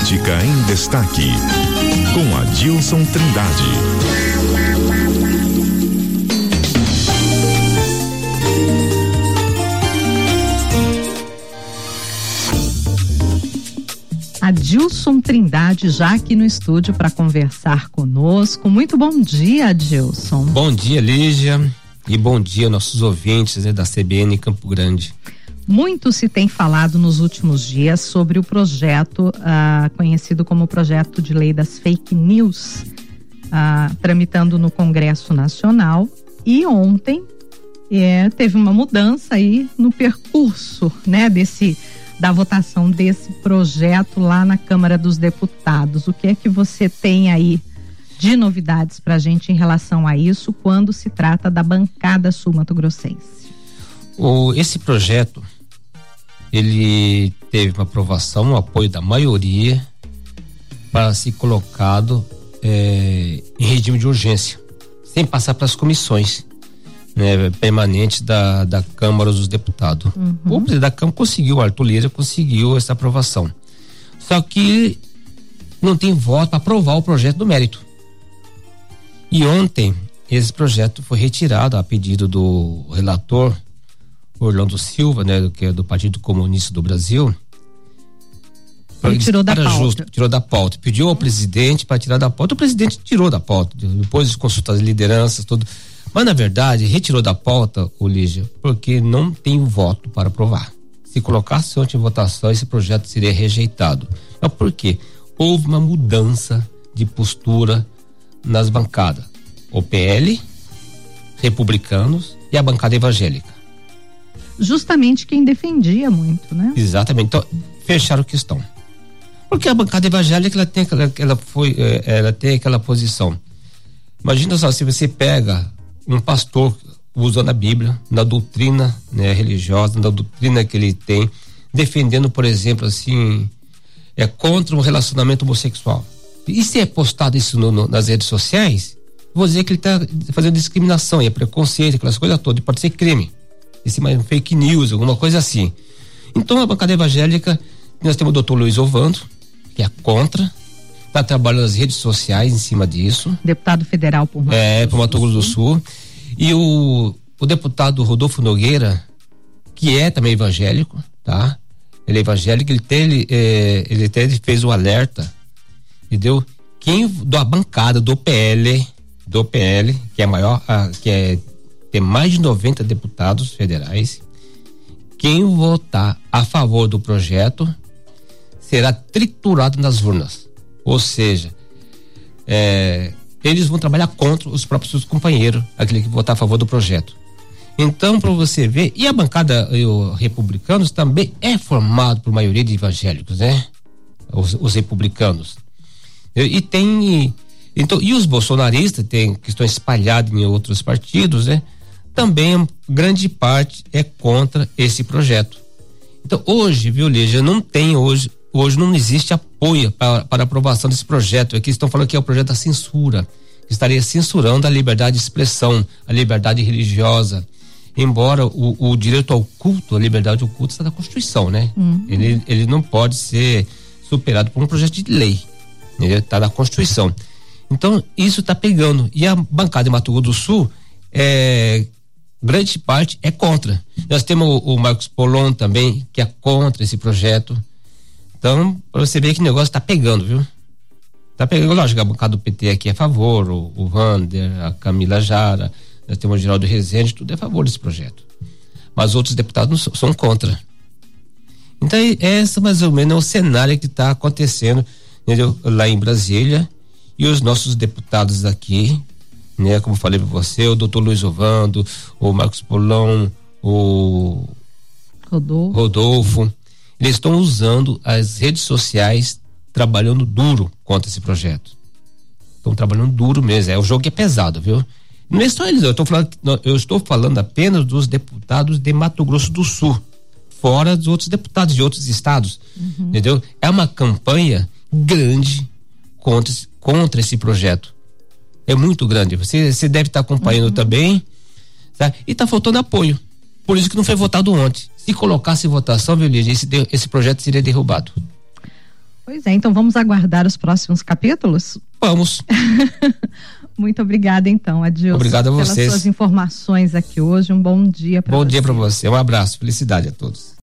Política em Destaque, com Adilson Trindade. Adilson Trindade já aqui no estúdio para conversar conosco. Muito bom dia, Adilson. Bom dia, Lígia. E bom dia, nossos ouvintes né, da CBN Campo Grande. Muito se tem falado nos últimos dias sobre o projeto ah, conhecido como projeto de lei das fake news, ah, tramitando no Congresso Nacional. E ontem é, teve uma mudança aí no percurso, né, desse da votação desse projeto lá na Câmara dos Deputados. O que é que você tem aí de novidades para a gente em relação a isso quando se trata da bancada sul-mato-grossense? O, esse projeto ele teve uma aprovação, um apoio da maioria para ser colocado é, em regime de urgência, sem passar para as comissões né, permanentes da, da Câmara dos Deputados. Uhum. O presidente da Câmara conseguiu, o Arthur Lira conseguiu essa aprovação. Só que não tem voto para aprovar o projeto do mérito. E ontem esse projeto foi retirado a pedido do relator Orlando Silva, né, que é do Partido Comunista do Brasil. Ele tirou da pauta. Justo, tirou da pauta. Pediu ao presidente para tirar da pauta. O presidente tirou da pauta. Depois de consultar as lideranças, tudo. Mas, na verdade, retirou da pauta, o Lígia, porque não tem voto para aprovar. Se colocasse ontem em votação, esse projeto seria rejeitado. Mas por quê? Houve uma mudança de postura nas bancadas. O PL, republicanos e a bancada evangélica justamente quem defendia muito, né? Exatamente. Então, fecharam questão. Porque a bancada evangélica ela tem aquela, ela foi, eh, ela tem aquela posição. Imagina só se você pega um pastor usando a Bíblia, na doutrina né, religiosa, na doutrina que ele tem, defendendo, por exemplo, assim, é contra um relacionamento homossexual. E se é postado isso no, no, nas redes sociais, vou dizer que ele está fazendo discriminação, é preconceito, aquelas coisas todas, pode ser crime cima de fake news, alguma coisa assim. Então a bancada evangélica, nós temos o doutor Luiz Ovando, que é contra, está trabalhando nas redes sociais em cima disso. Deputado federal por Mato, é, por Mato Grosso do Sul. E o, o deputado Rodolfo Nogueira, que é também evangélico, tá? Ele é evangélico, ele, tem, ele, é, ele, até fez o um alerta, entendeu? Quem da bancada do PL, do PL, que é maior, que é tem mais de 90 deputados federais. Quem votar a favor do projeto será triturado nas urnas. Ou seja, é, eles vão trabalhar contra os próprios companheiros, aquele que votar a favor do projeto. Então, para você ver, e a bancada e os republicanos também é formado por maioria de evangélicos, né? Os, os republicanos. E, e, tem. Então, e os bolsonaristas tem, que estão espalhados em outros partidos, né? Também grande parte é contra esse projeto. Então hoje, viu, Lígia, não tem hoje, hoje não existe apoio para, para aprovação desse projeto. Aqui estão falando que é o projeto da censura, estaria censurando a liberdade de expressão, a liberdade religiosa. Embora o, o direito ao culto, a liberdade ao culto está na Constituição, né? Uhum. Ele, ele não pode ser superado por um projeto de lei. Ele está na Constituição. Então, isso está pegando. E a bancada de Mato Grosso do Sul é, grande parte é contra. Nós temos o, o Marcos Polon também, que é contra esse projeto. Então, para você ver que o negócio está pegando, viu? Tá pegando, lógico, a bancada do PT aqui é a favor, o, o Vander, a Camila Jara, nós temos o Geraldo Rezende, tudo é a favor desse projeto. Mas outros deputados são, são contra. Então, esse mais ou menos é o cenário que está acontecendo entendeu? lá em Brasília. E os nossos deputados aqui né? Como falei para você, o doutor Luiz Ovando, o Marcos Polão, o Rodolfo. Rodolfo. Eles estão usando as redes sociais trabalhando duro contra esse projeto. Estão trabalhando duro mesmo. É o jogo que é pesado, viu? Não é só eles, eu estou falando, eu estou falando apenas dos deputados de Mato Grosso do Sul, fora dos outros deputados de outros estados. Uhum. Entendeu? É uma campanha grande contra, contra esse projeto é muito grande. Você, você deve estar acompanhando uhum. também. Tá? E está faltando apoio. Por isso que não foi votado ontem. Se colocasse votação, viu, esse, esse projeto seria derrubado. Pois é, então vamos aguardar os próximos capítulos? Vamos. Muito obrigada, então, Adilson. Obrigado a vocês. Pelas suas informações aqui hoje. Um bom dia para você. Bom dia para você. Um abraço. Felicidade a todos.